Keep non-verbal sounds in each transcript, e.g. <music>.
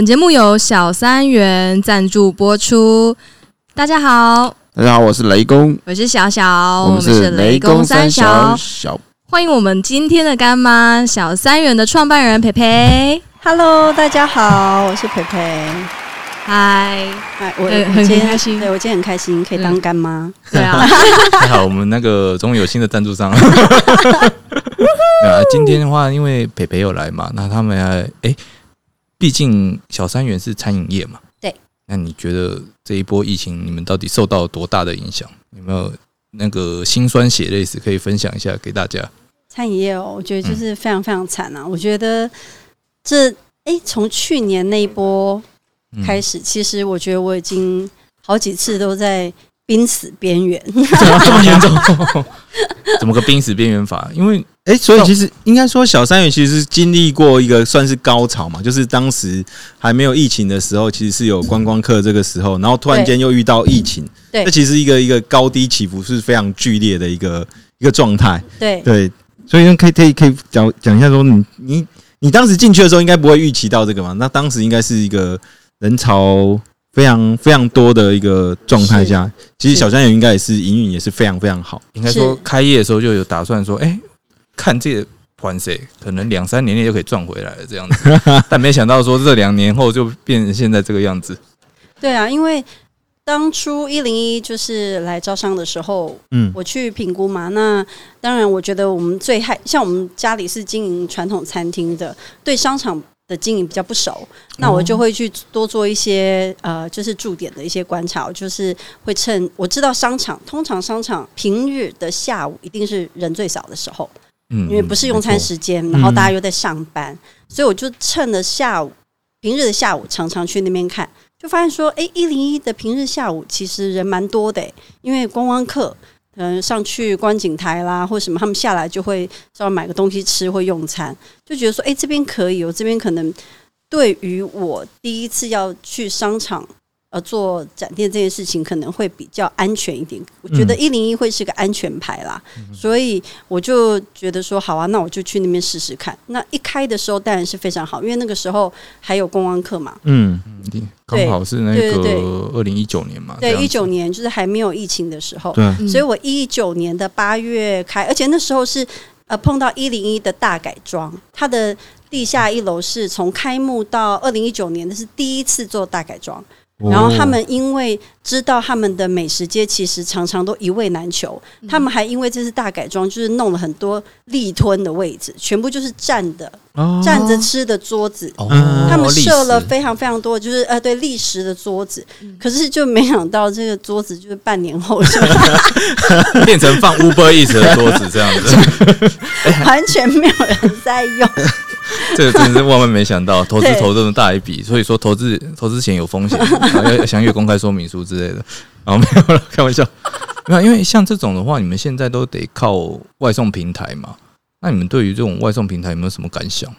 本节目由小三元赞助播出。大家好，大家好，我是雷公，我是小小，我们是雷公三小小。欢迎我们今天的干妈小三元的创办人培培。Hello，大家好，我是培培。嗨，嗨，我很开心，对我今天很开心，可以当干妈。对啊，<laughs> 还好我们那个终于有新的赞助商。<laughs> 啊，今天的话，因为培培有来嘛，那他们哎，毕竟小三元是餐饮业嘛。对。那你觉得这一波疫情，你们到底受到多大的影响？有没有那个辛酸血泪史可以分享一下给大家？餐饮业哦，我觉得就是非常非常惨啊！我觉得这哎，从去年那一波。开始，其实我觉得我已经好几次都在濒死边缘，<laughs> 这么严重？<laughs> 怎么个濒死边缘法？因为哎，所以其实应该说，小三元其实经历过一个算是高潮嘛，就是当时还没有疫情的时候，其实是有观光客这个时候，然后突然间又遇到疫情，对，这其实一个一个高低起伏是非常剧烈的一个一个状态，对对，所以可以可以可以讲讲一下说，你你你当时进去的时候，应该不会预期到这个嘛？那当时应该是一个。人潮非常非常多的一个状态下，其实小三元应该也是营运也是非常非常好。应该说开业的时候就有打算说，哎，看这个盘势，可能两三年内就可以赚回来了这样子。<laughs> 但没想到说这两年后就变成现在这个样子。对啊，因为当初一零一就是来招商的时候，嗯，我去评估嘛。那当然，我觉得我们最害，像我们家里是经营传统餐厅的，对商场。的经营比较不熟，那我就会去多做一些呃，就是驻点的一些观察，就是会趁我知道商场通常商场平日的下午一定是人最少的时候，嗯，因为不是用餐时间，然后大家又在上班，所以我就趁着下午平日的下午常常去那边看，就发现说，哎，一零一的平日下午其实人蛮多的，因为观光客。嗯，上去观景台啦，或者什么，他们下来就会稍微买个东西吃或用餐，就觉得说，哎，这边可以，我这边可能对于我第一次要去商场。呃，做展店这件事情可能会比较安全一点。我觉得一零一会是个安全牌啦，所以我就觉得说好啊，那我就去那边试试看。那一开的时候当然是非常好，因为那个时候还有公安课嘛。嗯，刚好是那个二零一九年嘛。对，一九年就是还没有疫情的时候。对，所以我一九年的八月开，而且那时候是呃碰到一零一的大改装，它的地下一楼是从开幕到二零一九年的是第一次做大改装。然后他们因为知道他们的美食街其实常常都一味难求，他们还因为这次大改装，就是弄了很多立吞的位置，全部就是站的，站着吃的桌子。他们设了非常非常多，就是呃对立食的桌子。可是就没想到这个桌子就是半年后就 <laughs> 变成放 Uber Eats 的桌子这样子，<laughs> 完全没有人在用。<laughs> 这个真是万万没想到，<laughs> 投资投这么大一笔，所以说投资投资前有风险，<laughs> 要详阅公开说明书之类的。然后没有了，开玩笑。没有，因为像这种的话，你们现在都得靠外送平台嘛。那你们对于这种外送平台有没有什么感想？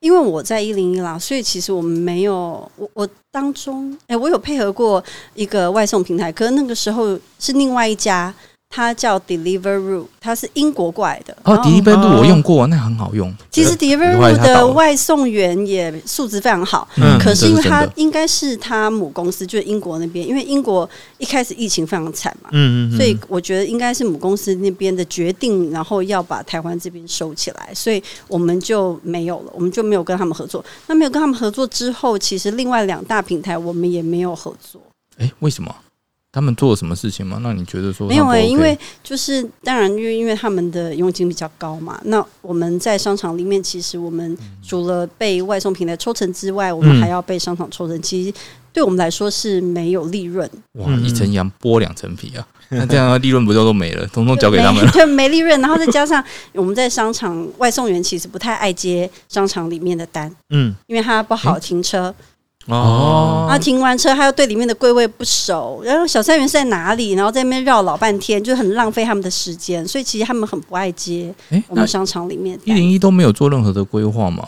因为我在一零一啦，所以其实我们没有我我当中，哎，我有配合过一个外送平台，可是那个时候是另外一家。它叫 Deliveroo，它是英国过来的。哦，Deliveroo 我用过，那很好用。其实 Deliveroo 的外送员也素质非常好，嗯，可是因为它应该是它母公司，就是英国那边，因为英国一开始疫情非常惨嘛，嗯嗯，所以我觉得应该是母公司那边的决定，然后要把台湾这边收起来，所以我们就没有了，我们就没有跟他们合作。那没有跟他们合作之后，其实另外两大平台我们也没有合作。哎，为什么？他们做了什么事情吗？那你觉得说没有诶，因为就是当然，因为因为他们的佣金比较高嘛。那我们在商场里面，其实我们除了被外送平台抽成之外，我们还要被商场抽成。其实对我们来说是没有利润。哇，一层羊剥两层皮啊！<laughs> 那这样利润不就都没了？统统交给他们，<laughs> 对，没利润。然后再加上我们在商场外送员其实不太爱接商场里面的单，嗯，因为他不好停车。哦，然后停完车，他又对里面的柜位不熟，然后小三元是在哪里？然后在那边绕老半天，就很浪费他们的时间，所以其实他们很不爱接。我们商场里面一零一都没有做任何的规划嘛？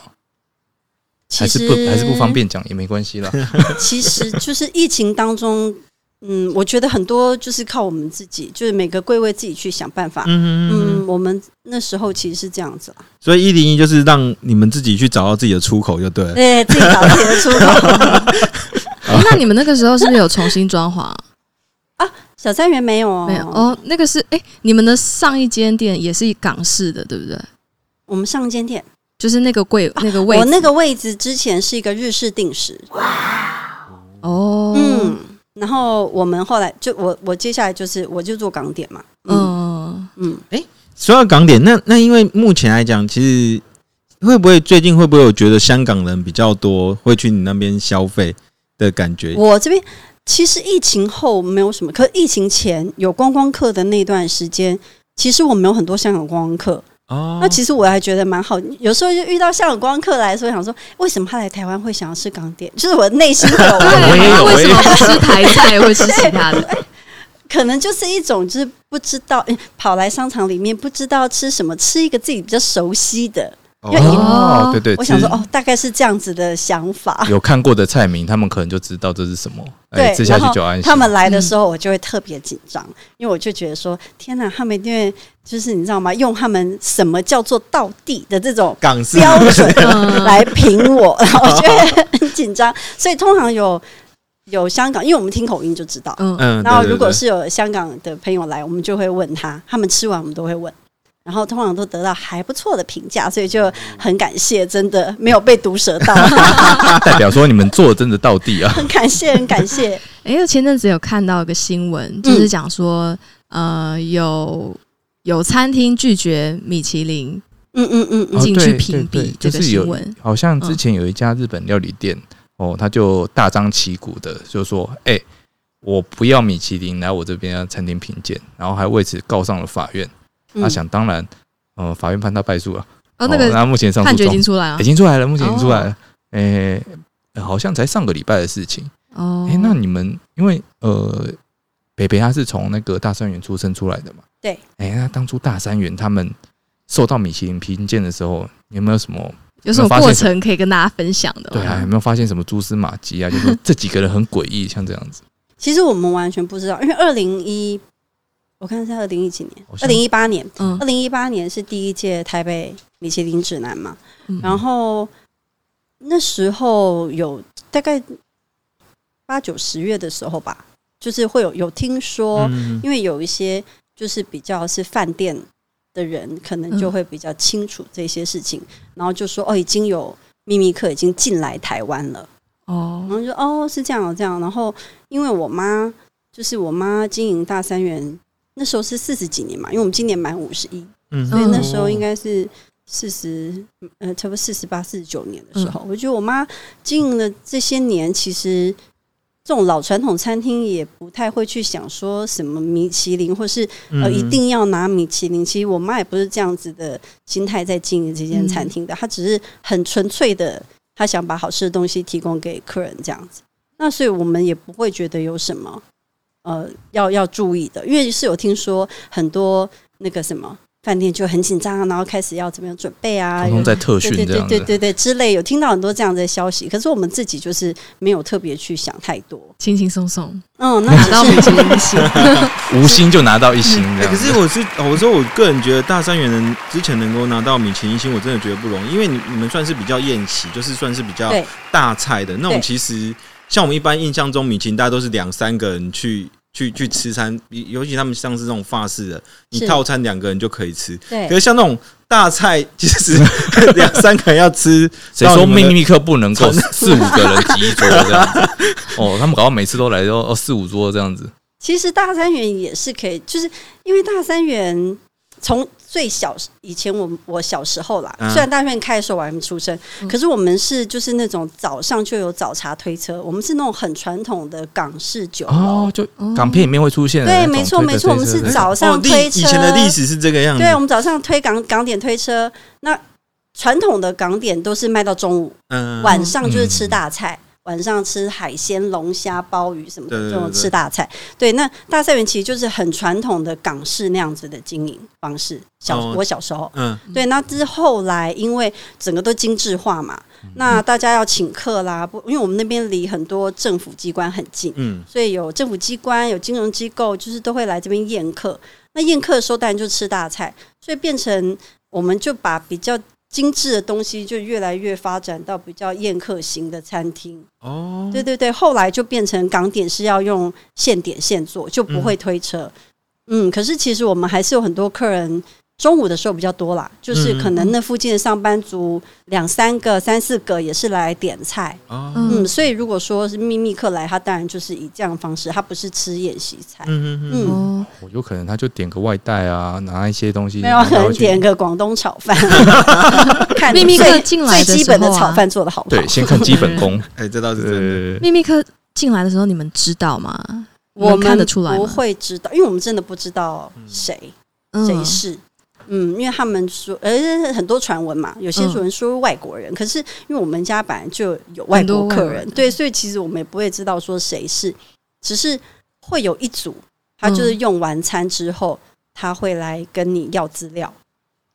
还是不还是不方便讲也没关系啦。其实 <laughs> 就是疫情当中嗯，我觉得很多就是靠我们自己，就是每个柜位自己去想办法。嗯嗯，我们那时候其实是这样子啦。所以一零一就是让你们自己去找到自己的出口就对了。对，自己找自己的出口。<laughs> 那你们那个时候是不是有重新装潢啊？小三元没有哦，没有哦。那个是哎，你们的上一间店也是港式的，对不对？我们上一间店就是那个柜那个位，我那个位置之前是一个日式定时。哇哦，嗯，然后我们后来就我我接下来就是我就做港点嘛。嗯嗯，哎，说到港点，那那因为目前来讲，其实会不会最近会不会有觉得香港人比较多会去你那边消费？的感觉，我这边其实疫情后没有什么，可疫情前有观光客的那段时间，其实我们有很多香港观光客哦。那其实我还觉得蛮好，有时候就遇到香港观光客来说，想说为什么他来台湾会想要吃港点？就是我内心 <laughs> 有，为什么不吃台菜，会吃其他的？<laughs> 可能就是一种就是不知道，跑来商场里面不知道吃什么，吃一个自己比较熟悉的。哦，对对，我想说哦，大概是这样子的想法。有看过的菜名，他们可能就知道这是什么。对，吃下去就安心。他们来的时候，我就会特别紧张，因为我就觉得说，天哪，他们因为就是你知道吗？用他们什么叫做道地的这种标准来评我，<laughs> 然后我觉得很紧张。所以通常有有香港，因为我们听口音就知道。嗯嗯。然后如果是有香港的朋友来，我们就会问他，他们吃完我们都会问。然后通常都得到还不错的评价，所以就很感谢，真的没有被毒舌到，<laughs> <laughs> 代表说你们做的真的到地啊！<laughs> 很感谢，很感谢。哎，我前阵子有看到一个新闻，就是讲说，呃，有有餐厅拒绝米其林，嗯嗯嗯，进去评比这个新闻。好像之前有一家日本料理店，哦，他就大张旗鼓的就说，哎，我不要米其林来我这边餐厅评鉴，然后还为此告上了法院。他想当然，呃，法院判他败诉了。哦，那个，那目前上判决已经出来了，已经出来了，目前已经出来了。诶，好像才上个礼拜的事情。哦，哎，那你们因为呃，北北他是从那个大三元出生出来的嘛？对。哎，那当初大三元他们受到米其林评鉴的时候，有没有什么有什么过程可以跟大家分享的？对啊，有没有发现什么蛛丝马迹啊？就是这几个人很诡异，像这样子。其实我们完全不知道，因为二零一。我看是二零一几年，二零一八年，二零一八年是第一届台北米其林指南嘛，然后那时候有大概八九十月的时候吧，就是会有有听说，因为有一些就是比较是饭店的人，可能就会比较清楚这些事情，然后就说哦，已经有秘密客已经进来台湾了，哦，然后就哦是这样这样，然后因为我妈就是我妈经营大三元。那时候是四十几年嘛，因为我们今年满五十一，所以那时候应该是四十，呃，差不多四十八、四十九年的时候。我觉得我妈经营了这些年，其实这种老传统餐厅也不太会去想说什么米其林，或是呃一定要拿米其林。其实我妈也不是这样子的心态在经营这间餐厅的，她只是很纯粹的，她想把好吃的东西提供给客人这样子。那所以我们也不会觉得有什么。呃，要要注意的，因为是有听说很多那个什么饭店就很紧张，然后开始要怎么样准备啊？在特训对对对对对之类，有听到很多这样的消息。可是我们自己就是没有特别去想太多，轻轻松松。嗯，拿到米其林一星，<laughs> 无心就拿到一星。可是我是我说，我个人觉得大三元人之前能够拿到米其林一星，我真的觉得不容易，因为你你们算是比较宴席，就是算是比较大菜的那种，其实。像我们一般印象中，米其林大家都是两三个人去去去吃餐，尤其他们像是这种法式的，你套餐两个人就可以吃。对，可是像那种大菜，其实 <laughs> 两三个人要吃，<laughs> 谁说秘密客不能够 <laughs> 四五个人挤一桌这样？哦，他们搞到每次都来都哦四五桌这样子。其实大三元也是可以，就是因为大三元。从最小以前，我我小时候啦，虽然大院开的时候我还没出生，可是我们是就是那种早上就有早茶推车，我们是那种很传统的港式酒哦，就港片里面会出现。对，没错没错，我们是早上推车。以前的历史是这个样子。对，我们早上推港港点推车，那传统的港点都是卖到中午，嗯晚上就是吃大菜。晚上吃海鲜、龙虾、鲍鱼什么的这种吃大菜。对，那大菜园其实就是很传统的港式那样子的经营方式。小我小时候，嗯，对，那之后来因为整个都精致化嘛，那大家要请客啦，不，因为我们那边离很多政府机关很近，嗯，所以有政府机关、有金融机构，就是都会来这边宴客。那宴客的时候当然就吃大菜，所以变成我们就把比较。精致的东西就越来越发展到比较宴客型的餐厅哦，对对对，后来就变成港点是要用现点现做，就不会推车。嗯，可是其实我们还是有很多客人。中午的时候比较多啦，就是可能那附近的上班族两三个、三四个也是来点菜，嗯，所以如果说是秘密客来，他当然就是以这样的方式，他不是吃宴席菜，嗯嗯嗯，我有可能他就点个外带啊，拿一些东西，没有可能点个广东炒饭，<laughs> 看秘密客进来最基本的炒饭做的好，<laughs> 对，先看基本功，<laughs> 哎，这倒是真的。秘密客进来的时候，你们知道吗？我们看得出来不会知道，因为我们真的不知道谁谁是。嗯，因为他们说，呃，很多传闻嘛，有些人说外国人，可是因为我们家本来就有外国客人，对，所以其实我们也不会知道说谁是，只是会有一组，他就是用完餐之后，他会来跟你要资料，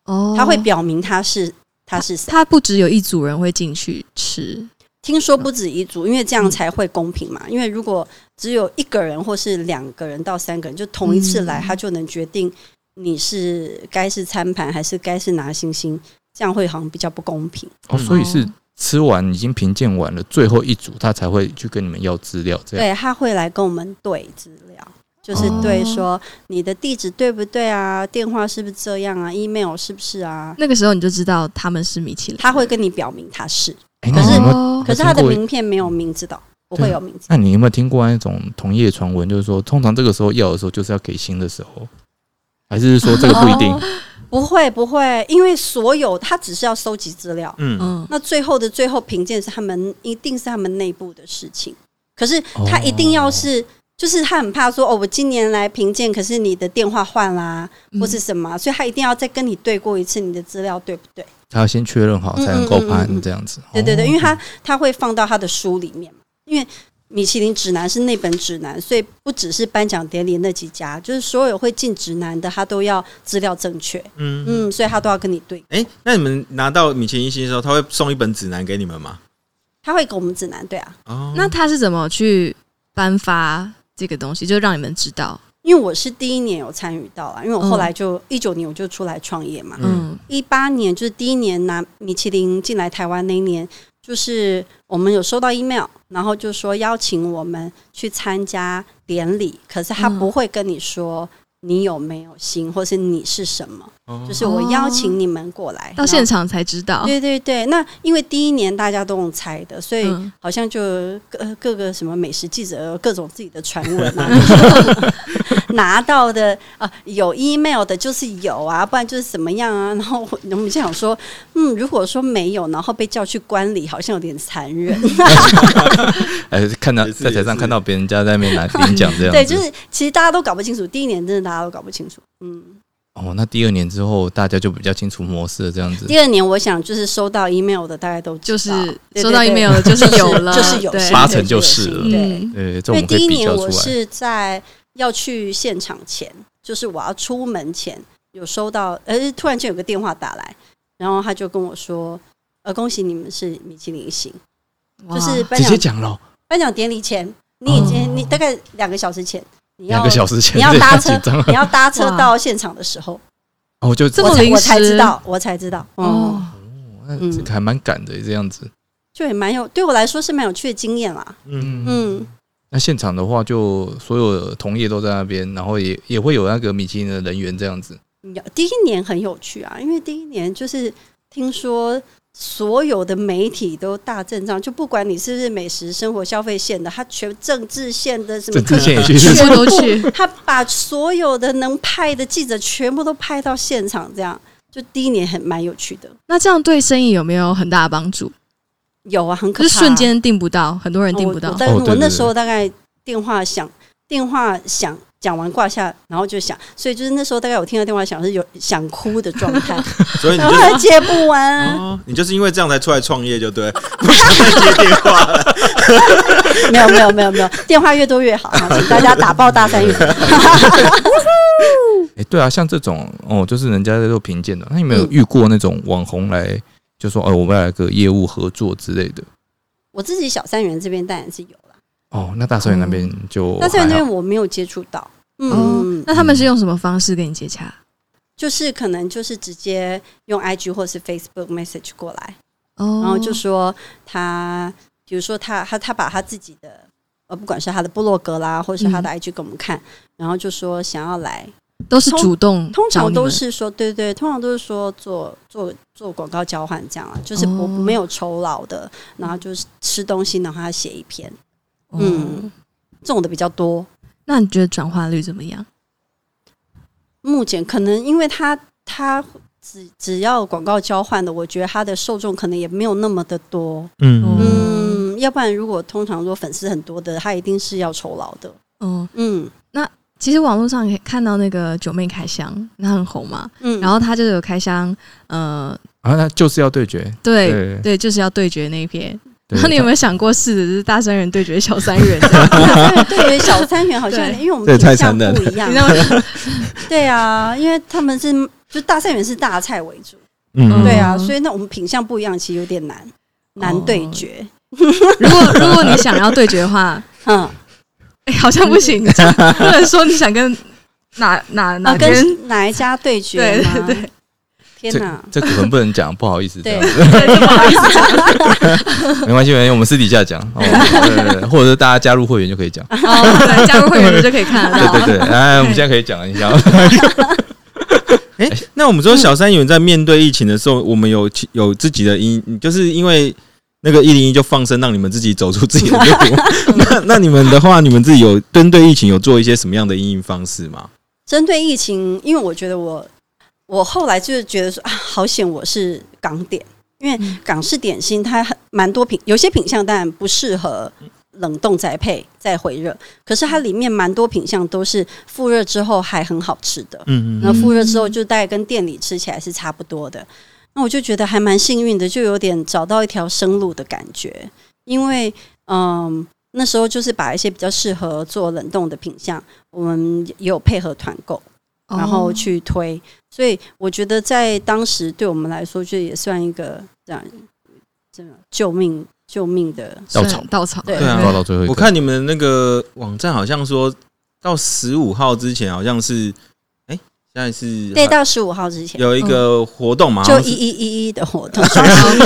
哦，他会表明他是他是谁，他不只有一组人会进去吃，听说不止一组，因为这样才会公平嘛，因为如果只有一个人或是两个人到三个人，就同一次来，他就能决定。你是该是餐盘还是该是拿星星？这样会好像比较不公平哦。所以是吃完已经评鉴完了，最后一组他才会去跟你们要资料。这样对，他会来跟我们对资料，就是对说你的地址对不对啊？电话是不是这样啊？email 是不是啊？那个时候你就知道他们是米其林，他会跟你表明他是，可是可是他的名片没有名字的，不会有名字。那你有没有听过那种同业传闻？就是说，通常这个时候要的时候，就是要给薪的时候。还是说这个不一定？<laughs> 不会不会，因为所有他只是要收集资料，嗯嗯，那最后的最后评鉴是他们一定是他们内部的事情。可是他一定要是，就是他很怕说哦，我今年来评鉴，可是你的电话换啦，或是什么，所以他一定要再跟你对过一次你的资料对不对？他要先确认好才能够判这样子。对对对，因为他他会放到他的书里面嘛，因为。米其林指南是那本指南，所以不只是颁奖典礼那几家，就是所有会进指南的，他都要资料正确。嗯嗯，所以他都要跟你对。哎，那你们拿到米其林星的时候，他会送一本指南给你们吗？他会给我们指南，对啊。哦，那他是怎么去颁发这个东西，就让你们知道？因为我是第一年有参与到啊，因为我后来就一九年我就出来创业嘛。嗯，一八年就是第一年拿米其林进来台湾那一年。就是我们有收到 email，然后就说邀请我们去参加典礼，可是他不会跟你说你有没有心，或是你是什么。就是我邀请你们过来到现场才知道。对对对，那因为第一年大家都用猜的，所以好像就各各个什么美食记者各种自己的传闻啊，<laughs> 拿到的啊有 email 的就是有啊，不然就是怎么样啊。<laughs> 然后我们就想说，嗯，如果说没有，然后被叫去观礼，好像有点残忍。<laughs> 哎，看到在台上看到别人家在那边拿领奖这样，对，就是其实大家都搞不清楚，第一年真的大家都搞不清楚，嗯。哦，那第二年之后，大家就比较清楚模式这样子。第二年，我想就是收到 email 的，大家都就是收到 email 的，就是有了，<laughs> 就是有八成就是了。对，因为第一年我是在要去现场前，就是我要出门前有收到，呃，突然间有个电话打来，然后他就跟我说：“呃，恭喜你们是米其林星。”就是直接讲了颁奖典礼前，你已经你大概两个小时前。两个小时前，你要搭车，你要搭车到现场的时候，哦，就这么我才知道，我才知道，哦，那还蛮赶的这样子，就也蛮有，对我来说是蛮有趣的经验啦。嗯。嗯，那现场的话，就所有同业都在那边，然后也也会有那个米其林的人员这样子。有第一年很有趣啊，因为第一年就是听说。所有的媒体都大阵仗，就不管你是不是美食生活消费线的，他全政治线的什么，政治线全部都去。他把所有的能派的记者全部都派到现场，这样就第一年很蛮有趣的。那这样对生意有没有很大的帮助？有啊，很可怕，瞬间订不到，很多人订不到。但是我那时候大概电话响，电话响讲完挂下，然后就想，所以就是那时候大概我听到电话响是有想哭的状态，<laughs> 所以你就接不完。哦，你就是因为这样才出来创业，就对，<laughs> 不想再接电话了。没有没有没有没有，电话越多越好，请大家打爆大三元。<laughs> 哎，对啊，像这种哦，就是人家在做评鉴的，那有没有遇过那种网红来就说哦，我们来个业务合作之类的？我自己小三元这边当然是有了。哦，那大三元那边就大三元那边我没有接触到。嗯，那他们是用什么方式跟你接洽？就是可能就是直接用 IG 或是 Facebook message 过来，然后就说他，比如说他他他把他自己的呃，不管是他的部落格啦，或者是他的 IG 给我们看，然后就说想要来，都是主动，通常都是说对对，通常都是说做做做广告交换这样啊，就是不没有酬劳的，然后就是吃东西，然后他写一篇，嗯，这种的比较多。那你觉得转化率怎么样？目前可能因为他他只只要广告交换的，我觉得他的受众可能也没有那么的多。嗯嗯，要不然如果通常说粉丝很多的，他一定是要酬劳的。嗯嗯，那其实网络上可以看到那个九妹开箱，那很红嘛。嗯，然后她就有开箱，呃，啊，那就是要对决，对对，就是要对决那一篇。然后你有没有想过，试的是大三元对决小三元？<laughs> 对决小三元好像，因为我们品相不一样。对 <laughs> 啊，因为他们是就大三元是大菜为主，嗯，对啊，所以那我们品相不一样，其实有点难难对决。如果如果你想要对决的话，<laughs> 嗯，哎，好像不行，<laughs> 不能说你想跟哪哪哪跟哪一家对决，对对对。天哪，这可能不能讲，不好意思。对，<laughs> 不好意思，<laughs> 没关系，没关系，我们私底下讲，或者是大家加入会员就可以讲。哦，对，加入会员就可以看了。对对对，哎，我们现在可以讲一下。哎，那我们说小三元在面对疫情的时候，我们有有自己的因，就是因为那个一零一就放生，让你们自己走出自己的路。<laughs> 那那你们的话，你们自己有针对疫情有做一些什么样的应应方式吗？针对疫情，因为我觉得我。我后来就是觉得说啊，好险我是港点，因为港式点心它很蛮多品，有些品相当然不适合冷冻再配再回热，可是它里面蛮多品相都是复热之后还很好吃的。嗯嗯，那复热之后就大概跟店里吃起来是差不多的。那我就觉得还蛮幸运的，就有点找到一条生路的感觉。因为嗯，那时候就是把一些比较适合做冷冻的品相，我们也有配合团购。然后去推，所以我觉得在当时对我们来说，就也算一个这样，真的救命救命的稻草稻草。对啊，到最后我看你们那个网站好像说到十五号之前，好像是。现在是对，到十五号之前有一个活动嘛，就一一一一的活动，双十一，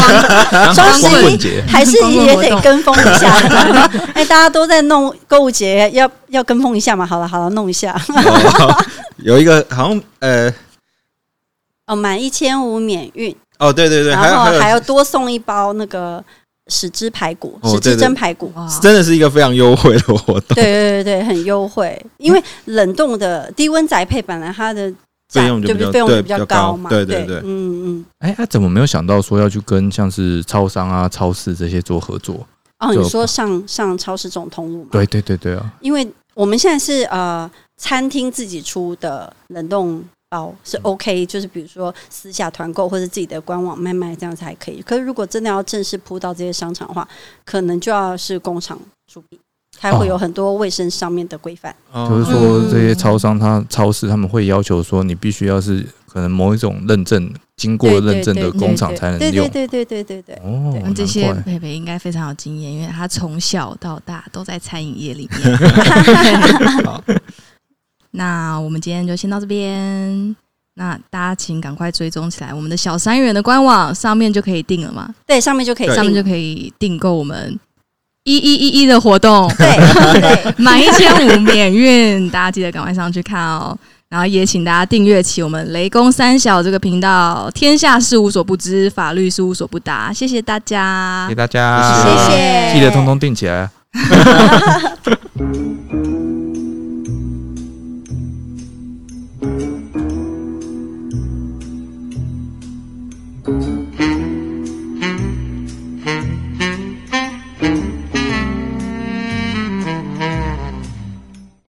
双十一还是也得跟风一下。<laughs> 哎，大家都在弄购物节，要要跟风一下嘛？好了好了，弄一下。有一个好像呃，<laughs> 哦，满一千五免运。哦，对对对，然后还要多送一包那个。十只排骨，十只蒸排骨，真的是一个非常优惠的活动。对对对对，很优惠，因为冷冻的低温宅配本来它的费用就费用比较高嘛。对对对，嗯嗯。哎，他怎么没有想到说要去跟像是超商啊、超市这些做合作？哦，你说上上超市这种通路吗？对对对对啊，因为我们现在是呃餐厅自己出的冷冻。包是 OK，就是比如说私下团购或者自己的官网卖卖这样子还可以。可是如果真的要正式铺到这些商场的话，可能就要是工厂出品，还会有很多卫生上面的规范。就是说这些超商、它超市他们会要求说，你必须要是可能某一种认证经过认证的工厂才能用。对对对对对对。哦，这些佩佩应该非常有经验，因为他从小到大都在餐饮业里面。<laughs> 好。那我们今天就先到这边。那大家请赶快追踪起来，我们的小三元的官网上面就可以订了嘛？对，上面就可以，上面就可以订购我们一一一一的活动。<laughs> 对，满一千五免运，大家记得赶快上去看哦。然后也请大家订阅起我们雷公三小这个频道，天下事无所不知，法律事无所不答。谢谢大家，谢谢大家，谢谢，记得通通订起来。<laughs>